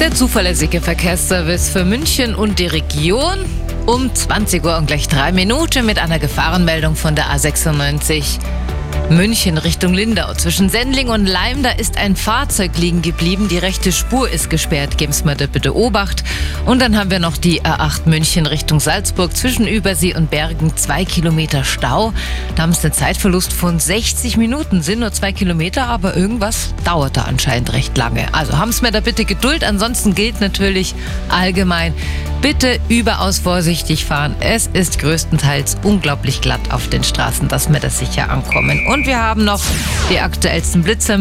Der zuverlässige Verkehrsservice für München und die Region um 20 Uhr und gleich drei Minuten mit einer Gefahrenmeldung von der A96. München Richtung Lindau. Zwischen Sendling und Leim, da ist ein Fahrzeug liegen geblieben. Die rechte Spur ist gesperrt. Geben Sie mir da bitte Obacht. Und dann haben wir noch die A8 München Richtung Salzburg. Zwischen Übersee und Bergen zwei Kilometer Stau. Da haben Sie einen Zeitverlust von 60 Minuten. Sind nur zwei Kilometer, aber irgendwas dauert da anscheinend recht lange. Also haben Sie mir da bitte Geduld. Ansonsten gilt natürlich allgemein, bitte überaus vorsichtig fahren. Es ist größtenteils unglaublich glatt auf den Straßen, dass wir das sicher ankommen. Und wir haben noch die aktuellsten Blitzer.